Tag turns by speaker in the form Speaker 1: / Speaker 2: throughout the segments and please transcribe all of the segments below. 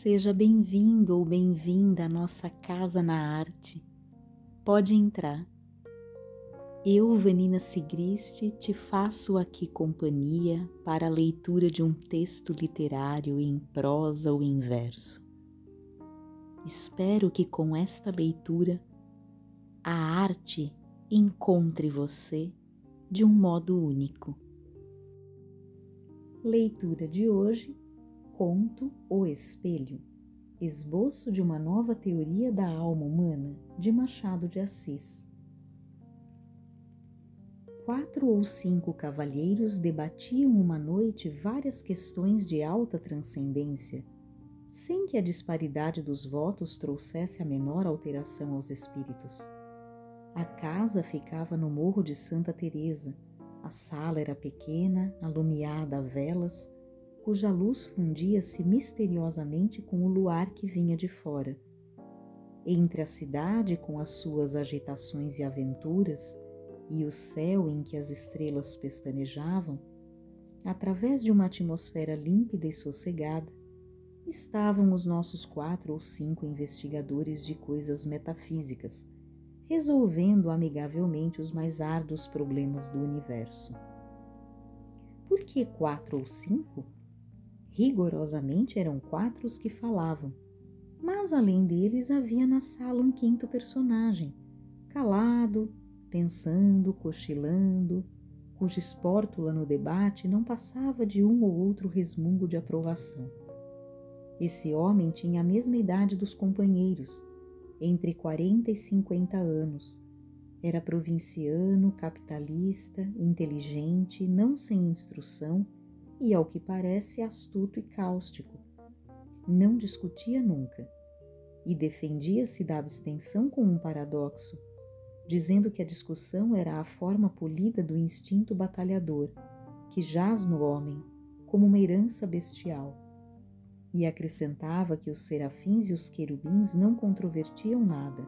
Speaker 1: Seja bem-vindo ou bem-vinda à nossa casa na arte. Pode entrar. Eu, Vanina Sigriste, te faço aqui companhia para a leitura de um texto literário em prosa ou em verso. Espero que com esta leitura a arte encontre você de um modo único. Leitura de hoje Conto O Espelho Esboço de uma nova teoria da alma humana, de Machado de Assis. Quatro ou cinco cavalheiros debatiam uma noite várias questões de alta transcendência, sem que a disparidade dos votos trouxesse a menor alteração aos espíritos. A casa ficava no morro de Santa Teresa. A sala era pequena, alumiada a velas, cuja luz fundia-se misteriosamente com o luar que vinha de fora. Entre a cidade com as suas agitações e aventuras e o céu em que as estrelas pestanejavam, através de uma atmosfera límpida e sossegada, estavam os nossos quatro ou cinco investigadores de coisas metafísicas, resolvendo amigavelmente os mais árduos problemas do universo. Por que quatro ou cinco? Rigorosamente eram quatro os que falavam, mas além deles havia na sala um quinto personagem, calado, pensando, cochilando, cuja espórtula no debate não passava de um ou outro resmungo de aprovação. Esse homem tinha a mesma idade dos companheiros, entre 40 e 50 anos. Era provinciano, capitalista, inteligente, não sem instrução e, ao que parece, astuto e cáustico. Não discutia nunca e defendia-se da abstenção com um paradoxo, dizendo que a discussão era a forma polida do instinto batalhador, que jaz no homem como uma herança bestial. E acrescentava que os serafins e os querubins não controvertiam nada,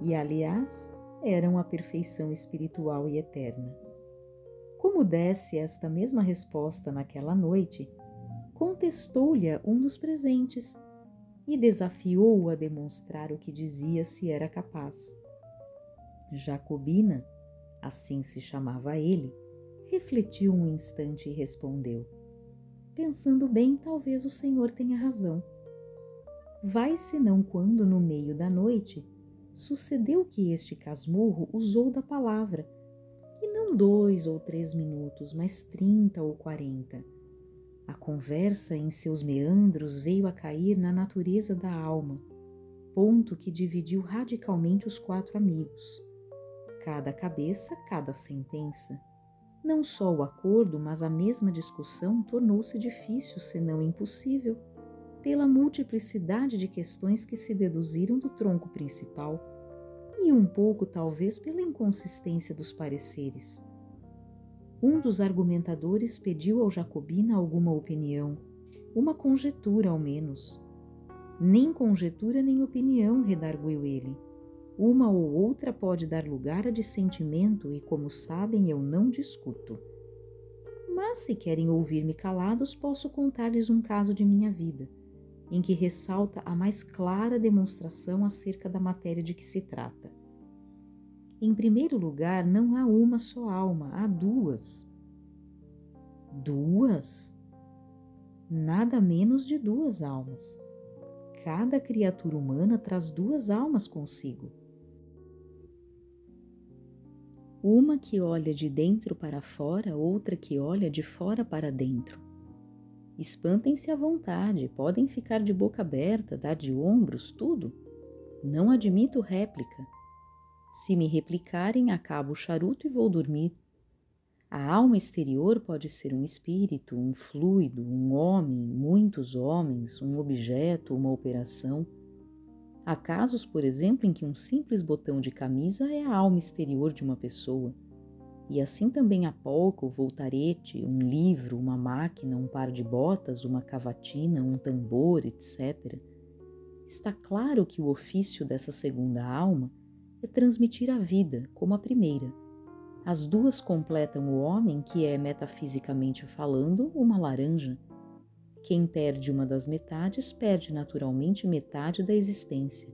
Speaker 1: e, aliás, eram a perfeição espiritual e eterna. Como desse esta mesma resposta naquela noite, contestou-lhe um dos presentes e desafiou-o a demonstrar o que dizia se era capaz. Jacobina, assim se chamava ele, refletiu um instante e respondeu: Pensando bem, talvez o senhor tenha razão. Vai senão quando, no meio da noite, sucedeu que este casmurro usou da palavra e não dois ou três minutos, mas trinta ou quarenta. A conversa em seus meandros veio a cair na natureza da alma, ponto que dividiu radicalmente os quatro amigos. Cada cabeça, cada sentença. Não só o acordo, mas a mesma discussão tornou-se difícil, senão impossível, pela multiplicidade de questões que se deduziram do tronco principal e um pouco, talvez, pela inconsistência dos pareceres. Um dos argumentadores pediu ao Jacobina alguma opinião, uma conjetura ao menos. Nem conjetura nem opinião, redarguiu ele. Uma ou outra pode dar lugar a dissentimento e, como sabem, eu não discuto. Mas, se querem ouvir-me calados, posso contar-lhes um caso de minha vida em que ressalta a mais clara demonstração acerca da matéria de que se trata. Em primeiro lugar, não há uma só alma, há duas. Duas? Nada menos de duas almas. Cada criatura humana traz duas almas consigo. Uma que olha de dentro para fora, outra que olha de fora para dentro. Espantem-se à vontade, podem ficar de boca aberta, dar de ombros, tudo. Não admito réplica. Se me replicarem, acabo o charuto e vou dormir. A alma exterior pode ser um espírito, um fluido, um homem, muitos homens, um objeto, uma operação. Há casos, por exemplo, em que um simples botão de camisa é a alma exterior de uma pessoa. E assim também há pouco, voltarete, um livro, uma máquina, um par de botas, uma cavatina, um tambor, etc. Está claro que o ofício dessa segunda alma é transmitir a vida, como a primeira. As duas completam o homem, que é, metafisicamente falando, uma laranja. Quem perde uma das metades perde naturalmente metade da existência.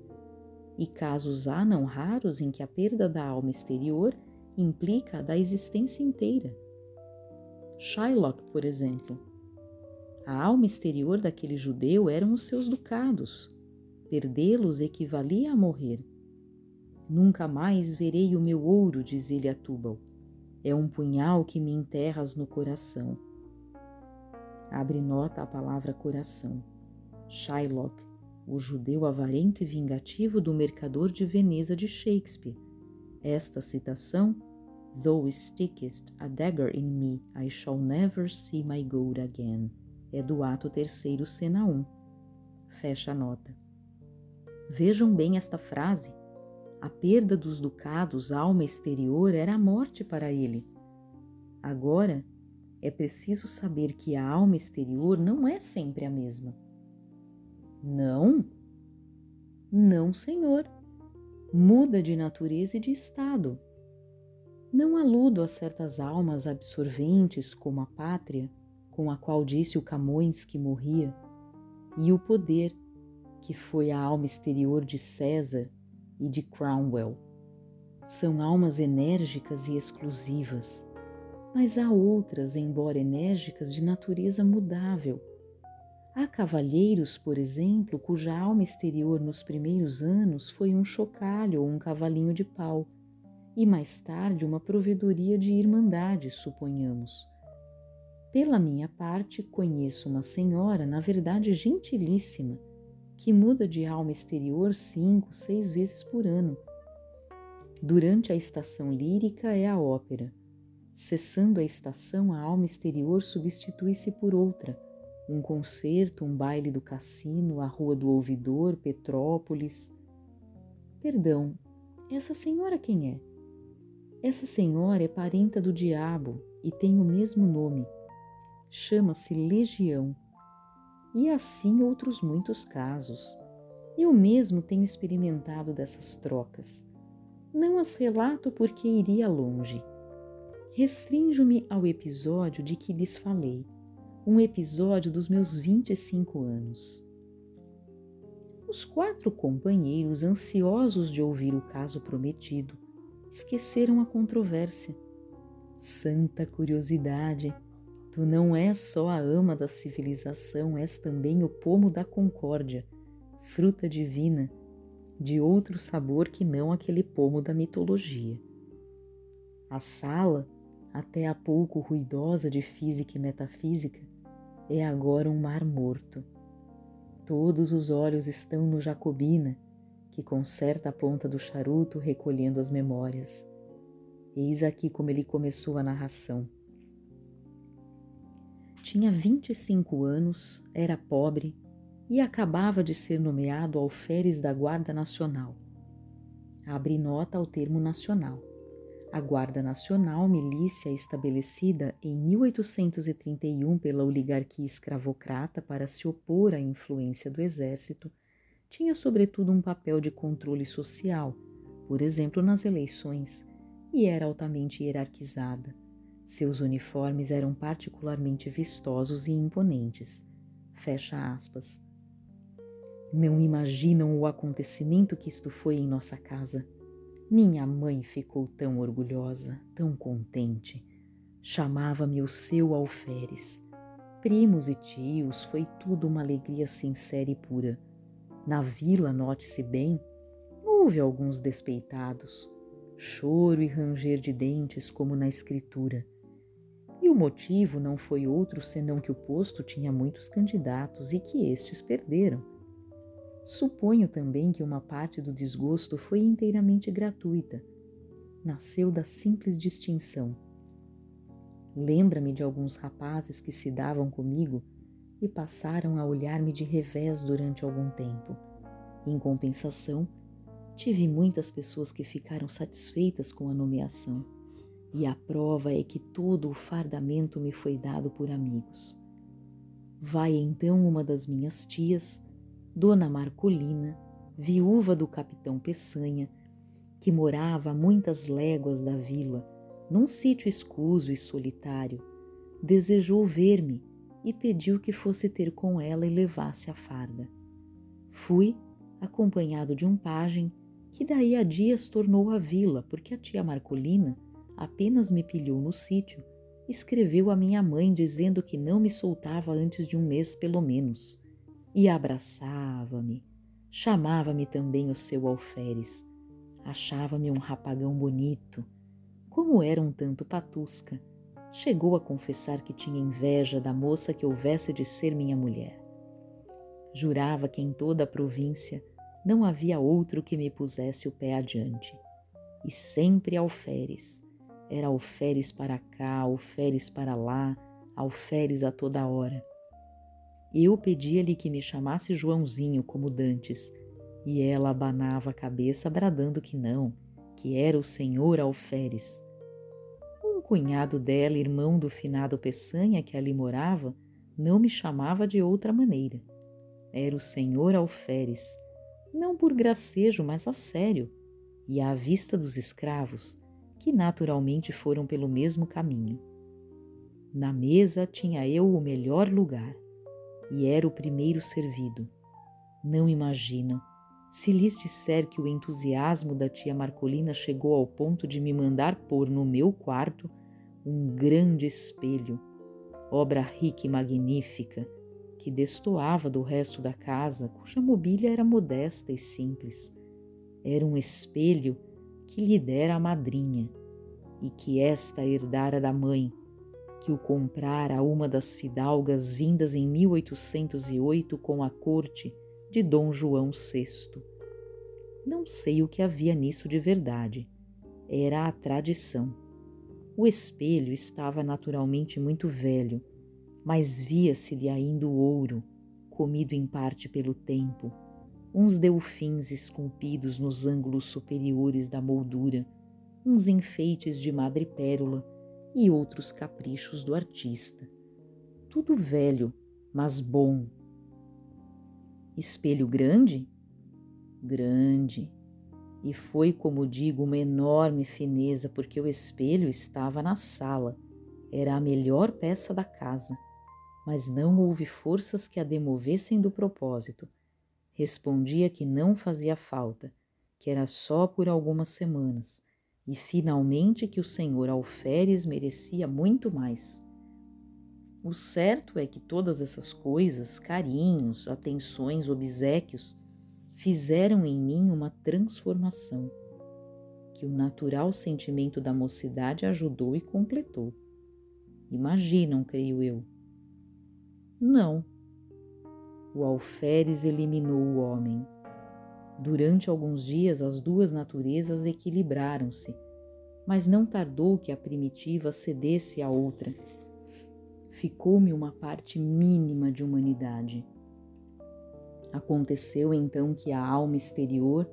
Speaker 1: E casos há não raros em que a perda da alma exterior implica a da existência inteira. Shylock, por exemplo. A alma exterior daquele judeu eram os seus ducados. Perdê-los equivalia a morrer. Nunca mais verei o meu ouro, diz ele a Tubal. É um punhal que me enterras no coração. Abre nota a palavra coração. Shylock, o judeu avarento e vingativo do mercador de Veneza de Shakespeare. Esta citação Though stickest a dagger in me, I shall never see my gold again. É do ato terceiro, cena 1. Fecha a nota. Vejam bem esta frase. A perda dos ducados, alma exterior, era a morte para ele. Agora, é preciso saber que a alma exterior não é sempre a mesma. Não? Não, senhor. Muda de natureza e de estado. Não aludo a certas almas absorventes como a pátria, com a qual disse o Camões que morria, e o poder, que foi a alma exterior de César e de Cromwell. São almas enérgicas e exclusivas, mas há outras, embora enérgicas, de natureza mudável. Há cavalheiros, por exemplo, cuja alma exterior nos primeiros anos foi um chocalho ou um cavalinho de pau, e mais tarde uma provedoria de irmandade, suponhamos. Pela minha parte, conheço uma senhora, na verdade gentilíssima, que muda de alma exterior cinco, seis vezes por ano. Durante a estação lírica é a ópera. Cessando a estação, a alma exterior substitui-se por outra. Um concerto, um baile do cassino, a Rua do Ouvidor, Petrópolis. Perdão, essa senhora quem é? Essa senhora é parenta do diabo e tem o mesmo nome. Chama-se Legião e assim outros muitos casos. Eu mesmo tenho experimentado dessas trocas. Não as relato porque iria longe. Restrinjo-me ao episódio de que lhes falei, um episódio dos meus 25 anos. Os quatro companheiros, ansiosos de ouvir o caso prometido, esqueceram a controvérsia. Santa curiosidade! Tu não és só a ama da civilização, és também o pomo da concórdia, fruta divina, de outro sabor que não aquele pomo da mitologia. A sala, até há pouco ruidosa de física e metafísica, é agora um mar morto. Todos os olhos estão no Jacobina, que conserta a ponta do charuto recolhendo as memórias. Eis aqui como ele começou a narração. Tinha 25 anos, era pobre e acabava de ser nomeado alferes da Guarda Nacional. Abre nota ao termo nacional. A Guarda Nacional, milícia estabelecida em 1831 pela oligarquia escravocrata para se opor à influência do exército, tinha sobretudo um papel de controle social, por exemplo nas eleições, e era altamente hierarquizada seus uniformes eram particularmente vistosos e imponentes. Fecha aspas. Não imaginam o acontecimento que isto foi em nossa casa. Minha mãe ficou tão orgulhosa, tão contente. Chamava-me o seu alferes. Primos e tios, foi tudo uma alegria sincera e pura. Na vila, note-se bem, houve alguns despeitados, choro e ranger de dentes, como na escritura e o motivo não foi outro senão que o posto tinha muitos candidatos e que estes perderam. Suponho também que uma parte do desgosto foi inteiramente gratuita. Nasceu da simples distinção. Lembra-me de alguns rapazes que se davam comigo e passaram a olhar-me de revés durante algum tempo. Em compensação, tive muitas pessoas que ficaram satisfeitas com a nomeação e a prova é que todo o fardamento me foi dado por amigos. Vai então uma das minhas tias, Dona Marcolina, viúva do capitão Peçanha, que morava a muitas léguas da vila, num sítio escuso e solitário, desejou ver-me e pediu que fosse ter com ela e levasse a farda. Fui, acompanhado de um pajem, que daí a dias tornou a vila, porque a tia Marcolina apenas me pilhou no sítio, escreveu a minha mãe dizendo que não me soltava antes de um mês pelo menos, e abraçava-me, chamava-me também o seu alferes, achava-me um rapagão bonito, como era um tanto patusca, chegou a confessar que tinha inveja da moça que houvesse de ser minha mulher. Jurava que em toda a província não havia outro que me pusesse o pé adiante. E sempre alferes. Era alferes para cá, alferes para lá, alferes a toda hora. Eu pedia-lhe que me chamasse Joãozinho como dantes, e ela abanava a cabeça bradando que não, que era o senhor alferes. Um cunhado dela, irmão do finado Peçanha que ali morava, não me chamava de outra maneira. Era o senhor alferes, não por gracejo, mas a sério, e à vista dos escravos, que naturalmente foram pelo mesmo caminho. Na mesa tinha eu o melhor lugar, e era o primeiro servido. Não imaginam, se lhes disser que o entusiasmo da tia Marcolina chegou ao ponto de me mandar pôr no meu quarto um grande espelho, obra rica e magnífica, que destoava do resto da casa, cuja mobília era modesta e simples. Era um espelho que lhe dera a madrinha e que esta herdara da mãe, que o comprara uma das fidalgas vindas em 1808 com a corte de Dom João VI. Não sei o que havia nisso de verdade. Era a tradição. O espelho estava naturalmente muito velho mas via-se-lhe ainda o ouro, comido em parte pelo tempo, uns delfins esculpidos nos ângulos superiores da moldura, uns enfeites de madrepérola e outros caprichos do artista. Tudo velho, mas bom. Espelho grande? Grande. E foi, como digo, uma enorme fineza, porque o espelho estava na sala. Era a melhor peça da casa mas não houve forças que a demovessem do propósito. Respondia que não fazia falta, que era só por algumas semanas, e finalmente que o senhor Alferes merecia muito mais. O certo é que todas essas coisas, carinhos, atenções, obsequios, fizeram em mim uma transformação, que o natural sentimento da mocidade ajudou e completou. Imaginam, creio eu, não. O alferes eliminou o homem. Durante alguns dias as duas naturezas equilibraram-se, mas não tardou que a primitiva cedesse à outra. Ficou-me uma parte mínima de humanidade. Aconteceu então que a alma exterior,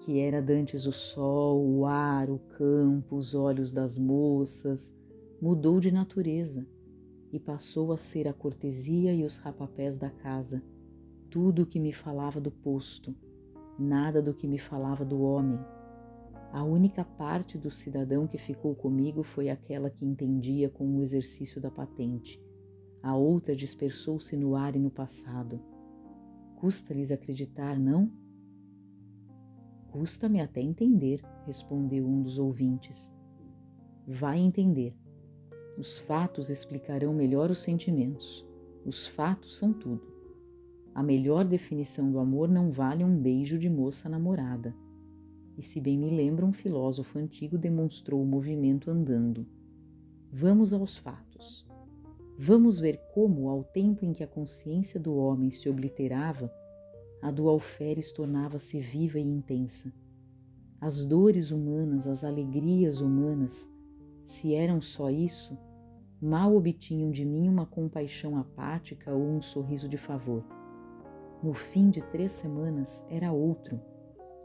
Speaker 1: que era dantes o sol, o ar, o campo, os olhos das moças, mudou de natureza e passou a ser a cortesia e os rapapés da casa, tudo o que me falava do posto, nada do que me falava do homem. A única parte do cidadão que ficou comigo foi aquela que entendia com o exercício da patente. A outra dispersou-se no ar e no passado. Custa-lhes acreditar, não? Custa-me até entender, respondeu um dos ouvintes. Vai entender. Os fatos explicarão melhor os sentimentos. Os fatos são tudo. A melhor definição do amor não vale um beijo de moça namorada. E se bem me lembro, um filósofo antigo demonstrou o movimento andando. Vamos aos fatos. Vamos ver como, ao tempo em que a consciência do homem se obliterava, a do alferes tornava-se viva e intensa. As dores humanas, as alegrias humanas, se eram só isso, mal obtinham de mim uma compaixão apática ou um sorriso de favor. No fim de três semanas era outro,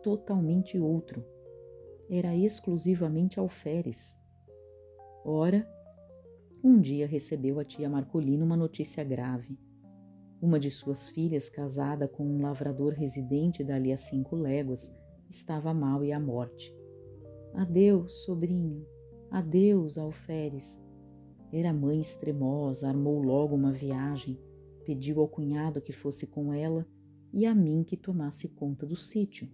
Speaker 1: totalmente outro. Era exclusivamente alferes. Ora, um dia recebeu a tia Marcolina uma notícia grave. Uma de suas filhas, casada com um lavrador residente dali a cinco léguas, estava mal e à morte. Adeus, sobrinho. Adeus, alferes Era mãe extremosa, armou logo uma viagem, pediu ao cunhado que fosse com ela e a mim que tomasse conta do sítio.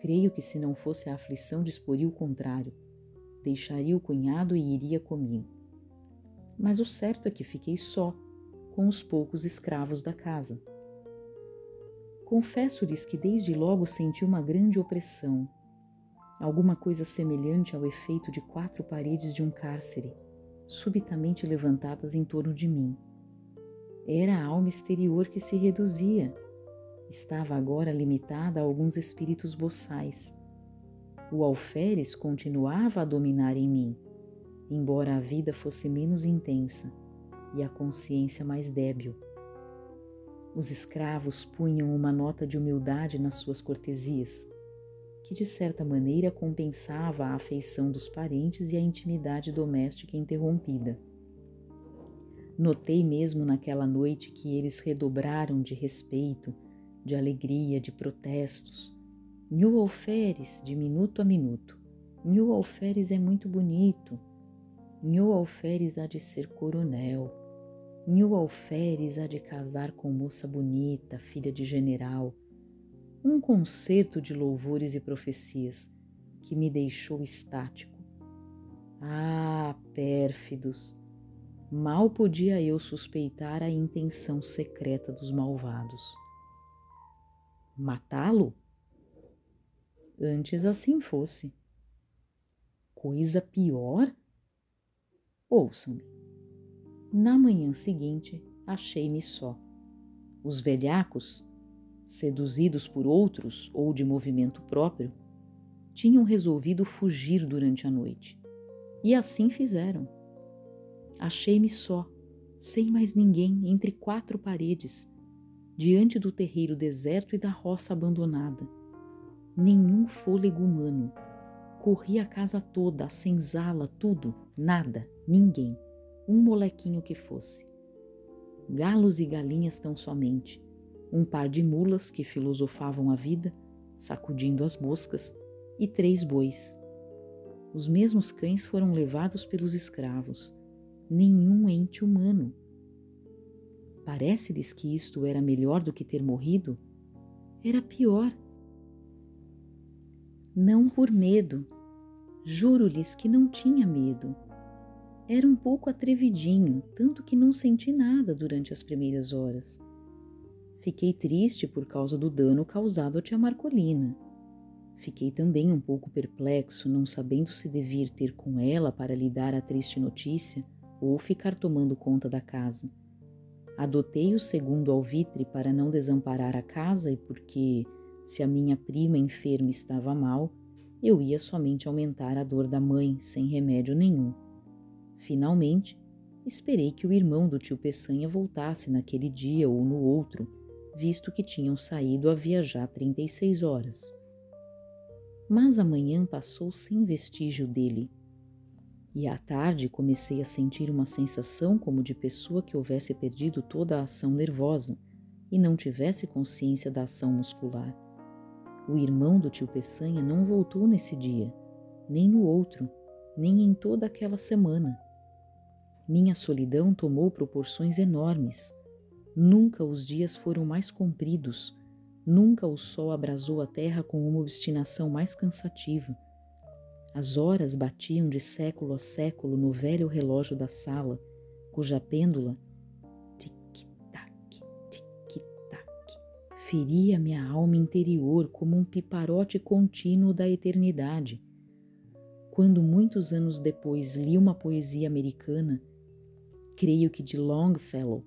Speaker 1: Creio que se não fosse a aflição disporia o contrário, deixaria o cunhado e iria comigo. Mas o certo é que fiquei só, com os poucos escravos da casa. Confesso-lhes que desde logo senti uma grande opressão, alguma coisa semelhante ao efeito de quatro paredes de um cárcere, subitamente levantadas em torno de mim. Era a alma exterior que se reduzia. Estava agora limitada a alguns espíritos boçais. O alferes continuava a dominar em mim, embora a vida fosse menos intensa e a consciência mais débil. Os escravos punham uma nota de humildade nas suas cortesias, que de certa maneira compensava a afeição dos parentes e a intimidade doméstica interrompida. Notei mesmo naquela noite que eles redobraram de respeito, de alegria, de protestos. New Alferes, de minuto a minuto. New Alferes é muito bonito. New Alferes há de ser coronel. New Alferes há de casar com moça bonita, filha de general. Um concerto de louvores e profecias que me deixou estático. Ah, pérfidos! Mal podia eu suspeitar a intenção secreta dos malvados. Matá-lo? Antes assim fosse. Coisa pior? Ouçam-me. Na manhã seguinte, achei-me só. Os velhacos, seduzidos por outros ou de movimento próprio, tinham resolvido fugir durante a noite. E assim fizeram Achei-me só, sem mais ninguém, entre quatro paredes, diante do terreiro deserto e da roça abandonada. Nenhum fôlego humano. Corri a casa toda, a senzala, tudo, nada, ninguém, um molequinho que fosse. Galos e galinhas tão somente, um par de mulas que filosofavam a vida, sacudindo as moscas, e três bois. Os mesmos cães foram levados pelos escravos nenhum ente humano. Parece-lhes que isto era melhor do que ter morrido? Era pior. Não por medo. Juro-lhes que não tinha medo. Era um pouco atrevidinho, tanto que não senti nada durante as primeiras horas. Fiquei triste por causa do dano causado à tia Marcolina. Fiquei também um pouco perplexo, não sabendo se devia ter com ela para lhe dar a triste notícia ou ficar tomando conta da casa. Adotei o segundo alvitre para não desamparar a casa e porque, se a minha prima enferma estava mal, eu ia somente aumentar a dor da mãe sem remédio nenhum. Finalmente, esperei que o irmão do tio Peçanha voltasse naquele dia ou no outro, visto que tinham saído a viajar 36 horas. Mas a manhã passou sem vestígio dele e à tarde comecei a sentir uma sensação como de pessoa que houvesse perdido toda a ação nervosa e não tivesse consciência da ação muscular. O irmão do tio Peçanha não voltou nesse dia, nem no outro, nem em toda aquela semana. Minha solidão tomou proporções enormes. Nunca os dias foram mais compridos, nunca o sol abrasou a terra com uma obstinação mais cansativa as horas batiam de século a século no velho relógio da sala, cuja pêndula, tic-tac, tic-tac, feria minha alma interior como um piparote contínuo da eternidade. Quando muitos anos depois li uma poesia americana, creio que de Longfellow,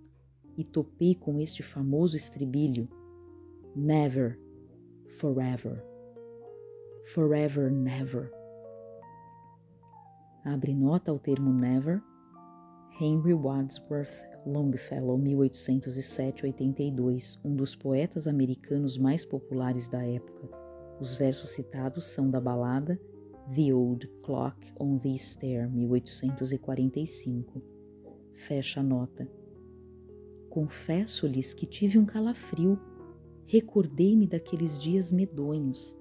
Speaker 1: e topei com este famoso estribilho: Never, forever, forever, never abre nota ao termo never, Henry Wadsworth Longfellow, 1807-82, um dos poetas americanos mais populares da época. Os versos citados são da balada The Old Clock on the Stair, 1845. Fecha a nota. Confesso-lhes que tive um calafrio. Recordei-me daqueles dias medonhos.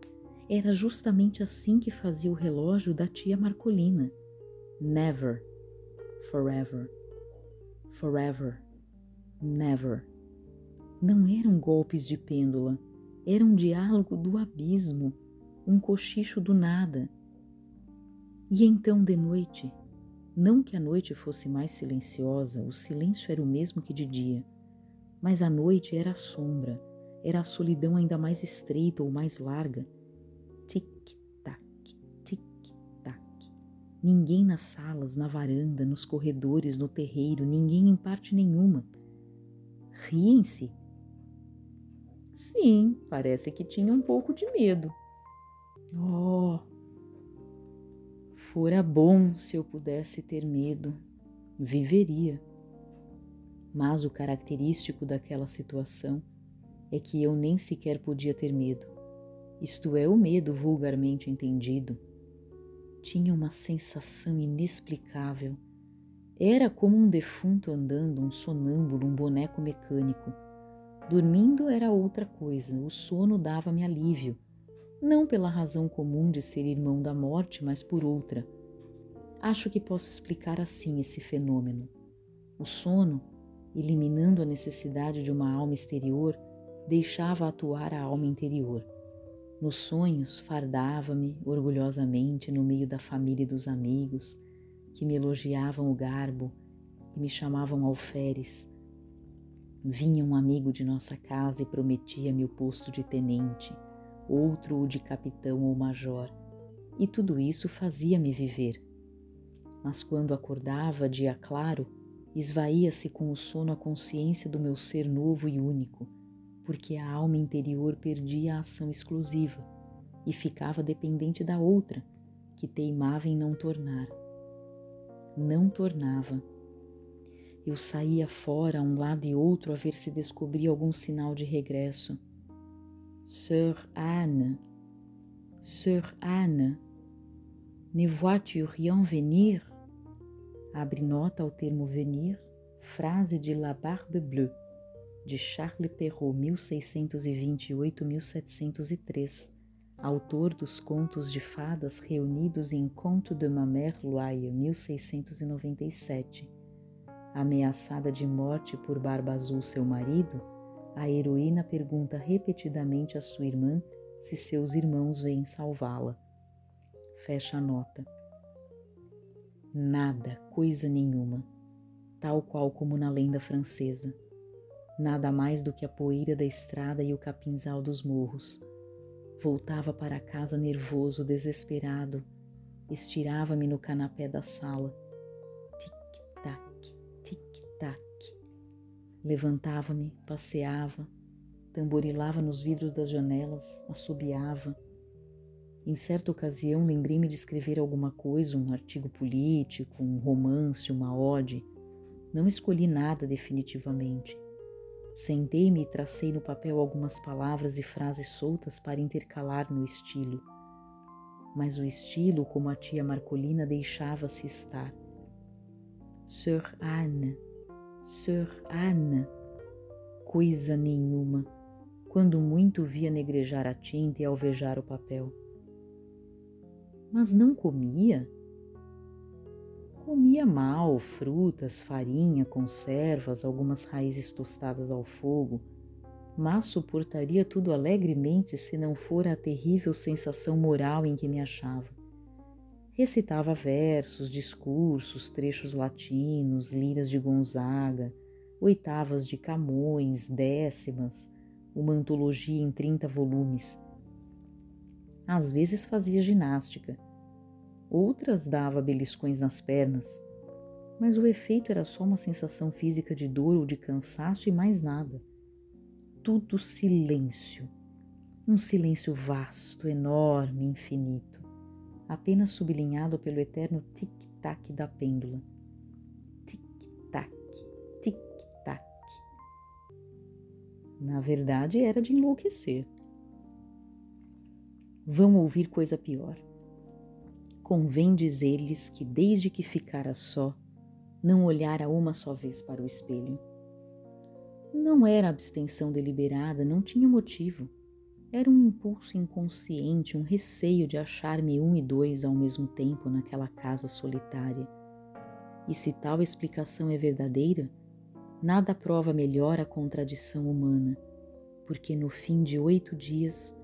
Speaker 1: Era justamente assim que fazia o relógio da tia Marcolina never, forever, forever, never. Não eram golpes de pêndula, era um diálogo do abismo, um cochicho do nada. E então de noite, não que a noite fosse mais silenciosa, o silêncio era o mesmo que de dia, mas a noite era a sombra, era a solidão ainda mais estreita ou mais larga. Ninguém nas salas, na varanda, nos corredores, no terreiro, ninguém em parte nenhuma. Riem-se. Sim, parece que tinha um pouco de medo. Oh, fora bom se eu pudesse ter medo, viveria. Mas o característico daquela situação é que eu nem sequer podia ter medo. Isto é, o medo vulgarmente entendido. Tinha uma sensação inexplicável. Era como um defunto andando, um sonâmbulo, um boneco mecânico. Dormindo era outra coisa, o sono dava-me alívio, não pela razão comum de ser irmão da morte, mas por outra. Acho que posso explicar assim esse fenômeno. O sono, eliminando a necessidade de uma alma exterior, deixava atuar a alma interior. Nos sonhos, fardava-me orgulhosamente no meio da família e dos amigos, que me elogiavam o garbo e me chamavam alferes. Vinha um amigo de nossa casa e prometia-me o posto de tenente, outro o de capitão ou major, e tudo isso fazia-me viver. Mas quando acordava, dia claro, esvaía-se com o sono a consciência do meu ser novo e único porque a alma interior perdia a ação exclusiva e ficava dependente da outra, que teimava em não tornar. Não tornava. Eu saía fora um lado e outro a ver se descobria algum sinal de regresso. Sœur Anne, Sœur Anne, ne vois-tu rien venir? Abre nota ao termo venir, frase de La Barbe Bleue de Charles Perrault, 1628-1703, autor dos contos de fadas reunidos em Conto de ma mère Loire, 1697. Ameaçada de morte por Barba Azul, seu marido, a heroína pergunta repetidamente a sua irmã se seus irmãos vêm salvá-la. Fecha a nota. Nada, coisa nenhuma, tal qual como na lenda francesa nada mais do que a poeira da estrada e o capinzal dos morros. Voltava para casa nervoso, desesperado, estirava-me no canapé da sala. Tic-tac, tic-tac. Levantava-me, passeava, tamborilava nos vidros das janelas, assobiava. Em certa ocasião lembrei-me de escrever alguma coisa, um artigo político, um romance, uma ode. Não escolhi nada definitivamente. Sentei-me e tracei no papel algumas palavras e frases soltas para intercalar no estilo. Mas o estilo, como a tia Marcolina, deixava-se estar. Sir Anne, Sir Anne, coisa nenhuma, quando muito via negrejar a tinta e alvejar o papel. Mas não comia? Comia mal frutas, farinha, conservas, algumas raízes tostadas ao fogo, mas suportaria tudo alegremente se não fora a terrível sensação moral em que me achava. Recitava versos, discursos, trechos latinos, liras de Gonzaga, oitavas de Camões, décimas, uma antologia em 30 volumes. Às vezes fazia ginástica outras dava beliscões nas pernas, mas o efeito era só uma sensação física de dor ou de cansaço e mais nada. Tudo silêncio, um silêncio vasto, enorme, infinito, apenas sublinhado pelo eterno tic-tac da pêndula. Tic-tac, tic-tac. Na verdade, era de enlouquecer. Vão ouvir coisa pior convém dizer-lhes que desde que ficara só, não olhara uma só vez para o espelho. Não era abstenção deliberada, não tinha motivo. Era um impulso inconsciente, um receio de achar-me um e dois ao mesmo tempo naquela casa solitária. E se tal explicação é verdadeira, nada prova melhor a contradição humana, porque no fim de oito dias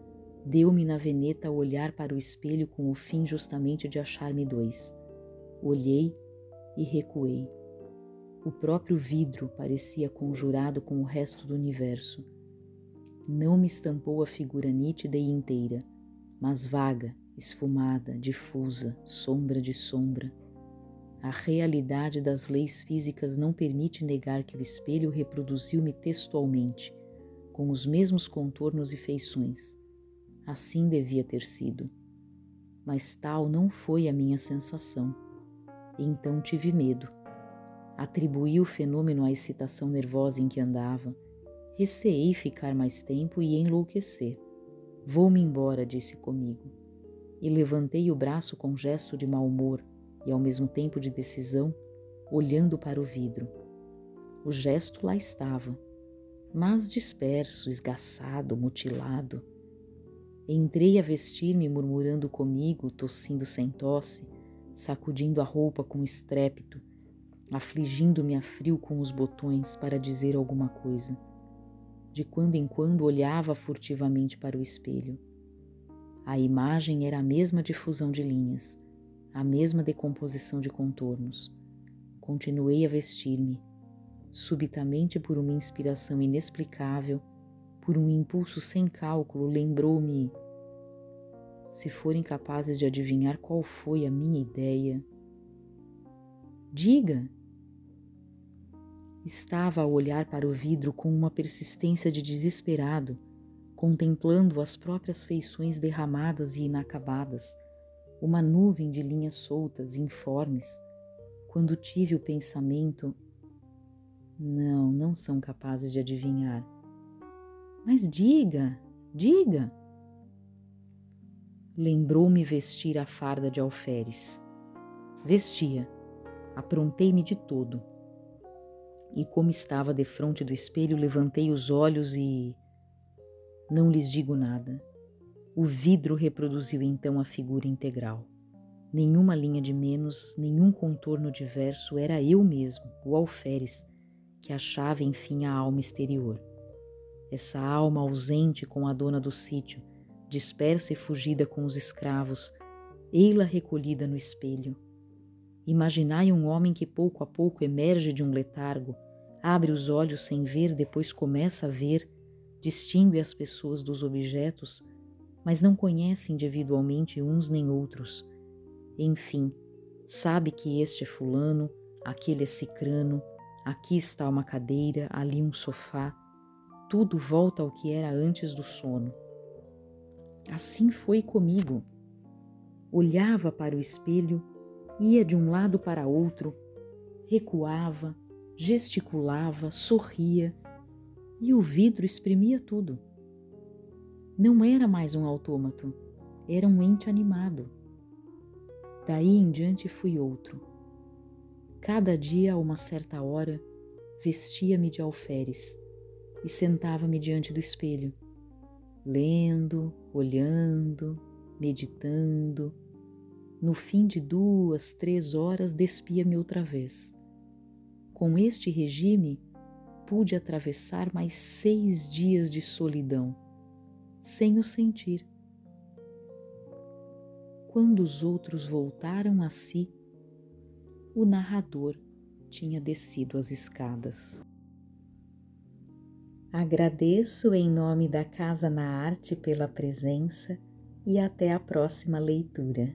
Speaker 1: deu-me na veneta olhar para o espelho com o fim justamente de achar-me dois. Olhei e recuei. O próprio vidro parecia conjurado com o resto do universo. Não me estampou a figura nítida e inteira, mas vaga, esfumada, difusa, sombra de sombra. A realidade das leis físicas não permite negar que o espelho reproduziu-me textualmente, com os mesmos contornos e feições. Assim devia ter sido. Mas tal não foi a minha sensação. Então tive medo. Atribuí o fenômeno à excitação nervosa em que andava. Receei ficar mais tempo e enlouquecer. Vou-me embora, disse comigo. E levantei o braço com gesto de mau humor e ao mesmo tempo de decisão, olhando para o vidro. O gesto lá estava, mas disperso, esgaçado, mutilado. Entrei a vestir-me murmurando comigo, tossindo sem tosse, sacudindo a roupa com estrépito, afligindo-me a frio com os botões para dizer alguma coisa. De quando em quando olhava furtivamente para o espelho. A imagem era a mesma difusão de linhas, a mesma decomposição de contornos. Continuei a vestir-me. Subitamente, por uma inspiração inexplicável, por um impulso sem cálculo, lembrou-me. Se forem capazes de adivinhar qual foi a minha ideia, diga. Estava a olhar para o vidro com uma persistência de desesperado, contemplando as próprias feições derramadas e inacabadas, uma nuvem de linhas soltas e informes, quando tive o pensamento: não, não são capazes de adivinhar. Mas diga, diga. Lembrou-me vestir a farda de alferes. Vestia, aprontei-me de todo. E como estava defronte do espelho, levantei os olhos e. Não lhes digo nada. O vidro reproduziu então a figura integral. Nenhuma linha de menos, nenhum contorno diverso, era eu mesmo, o alferes, que achava enfim a alma exterior. Essa alma ausente com a dona do sítio, dispersa e fugida com os escravos, ei-la recolhida no espelho. Imaginai um homem que pouco a pouco emerge de um letargo, abre os olhos sem ver, depois começa a ver, distingue as pessoas dos objetos, mas não conhece individualmente uns nem outros. Enfim, sabe que este é Fulano, aquele é Cicrano, aqui está uma cadeira, ali um sofá, tudo volta ao que era antes do sono. Assim foi comigo. Olhava para o espelho, ia de um lado para outro, recuava, gesticulava, sorria, e o vidro exprimia tudo. Não era mais um autômato, era um ente animado. Daí em diante fui outro. Cada dia, a uma certa hora, vestia-me de alferes e sentava-me diante do espelho, lendo, olhando, meditando. No fim de duas, três horas, despia-me outra vez. Com este regime, pude atravessar mais seis dias de solidão sem o sentir. Quando os outros voltaram a si, o narrador tinha descido as escadas. Agradeço em nome da Casa na Arte pela presença e até a próxima leitura.